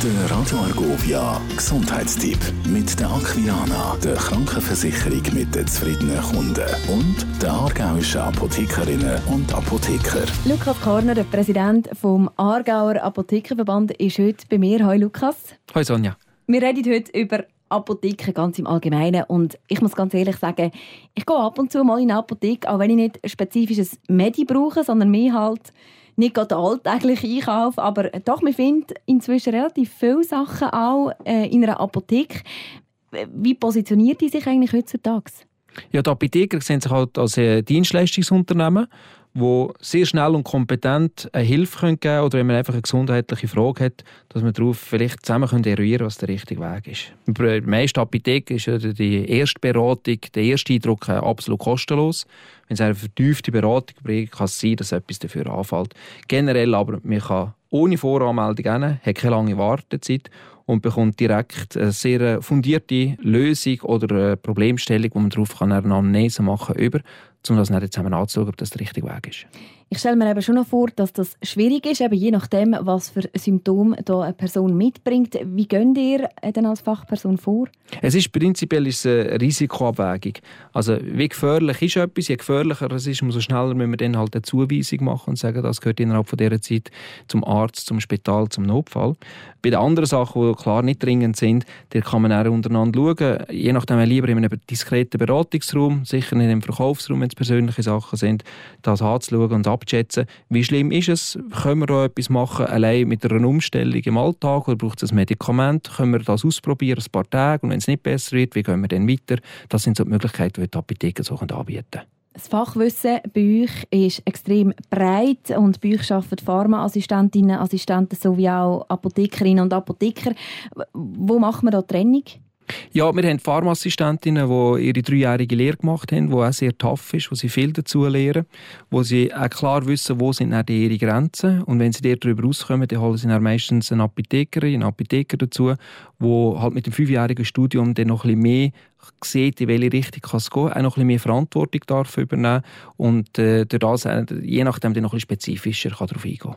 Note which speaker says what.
Speaker 1: Der Radio Argovia Gesundheitstipp mit der Aquilana, der Krankenversicherung mit den zufriedenen Kunden und der aargauischen Apothekerinnen und Apotheker.
Speaker 2: Lukas Korner, der Präsident vom Aargauer Apothekerverband, ist heute bei mir. Hallo Lukas.
Speaker 3: Hallo Sonja.
Speaker 2: Wir reden heute über Apotheken ganz im Allgemeinen. Und ich muss ganz ehrlich sagen, ich gehe ab und zu mal in eine Apotheke, auch wenn ich nicht spezifisches Medi brauche, sondern mir halt nicht gerade alltäglich einkaufe. Aber doch, man findet inzwischen relativ viele Sachen auch äh, in einer Apotheke. Wie positioniert die sich eigentlich heutzutage?
Speaker 3: Ja, die Apotheker sehen sich halt als Dienstleistungsunternehmen wo sehr schnell und kompetent eine Hilfe geben können oder wenn man einfach eine gesundheitliche Frage hat, dass man darauf vielleicht zusammen eruieren was der richtige Weg ist. Bei den meisten Apotheken ist die erste Beratung, der erste Eindruck absolut kostenlos. Wenn es eine vertiefte Beratung bringt, kann es sein, dass etwas dafür anfällt. Generell aber, man kann ohne Voranmeldung hin, hat keine lange Wartezeit und bekommt direkt eine sehr fundierte Lösung oder Problemstellung, wo man darauf eine Anamnese machen kann, über, um das dann zusammen anzuschauen, ob das der richtige Weg ist.
Speaker 2: Ich stelle mir eben schon noch vor, dass das schwierig ist, eben je nachdem, was für Symptome da eine Person mitbringt. Wie geht ihr denn als Fachperson vor?
Speaker 3: Es ist prinzipiell ist eine Risikoabwägung. Also wie gefährlich ist etwas, je gefährlicher es ist, umso schneller müssen wir dann halt eine Zuweisung machen und sagen, das gehört innerhalb von dieser Zeit zum Arzt, zum Spital, zum Notfall. Bei den anderen Sachen, klar nicht dringend sind, da kann man auch untereinander schauen. Je nachdem lieber in einem diskreten Beratungsraum, sicher nicht im Verkaufsraum, wenn es persönliche Sachen sind, das anzuschauen und abzuschätzen, wie schlimm ist es, können wir da etwas machen, allein mit einer Umstellung im Alltag oder braucht es ein Medikament, können wir das ausprobieren, ein paar Tage und wenn es nicht besser wird, wie gehen wir dann weiter? Das sind so die Möglichkeiten, die die Apotheken so anbieten können.
Speaker 2: Das Fachwissen bei euch ist extrem breit und bei euch arbeiten Pharmaassistentinnen, Assistenten sowie auch Apothekerinnen und Apotheker. Wo macht man da Trennung?
Speaker 3: Ja, wir haben Pharmaassistentinnen, die ihre dreijährige Lehre gemacht haben, die auch sehr tough ist, wo sie viel dazu lernen, wo sie auch klar wissen, wo sind ihre Grenzen. Und wenn sie darüber rauskommen, dann holen sie dann meistens eine Apothekerin, einen Apotheker dazu, wo halt mit dem fünfjährigen Studium dann noch ein bisschen mehr sieht, in welche Richtung kann es gehen, auch noch ein bisschen mehr Verantwortung darf übernehmen und äh, durch äh, je nachdem, dann noch ein bisschen spezifischer kann darauf eingehen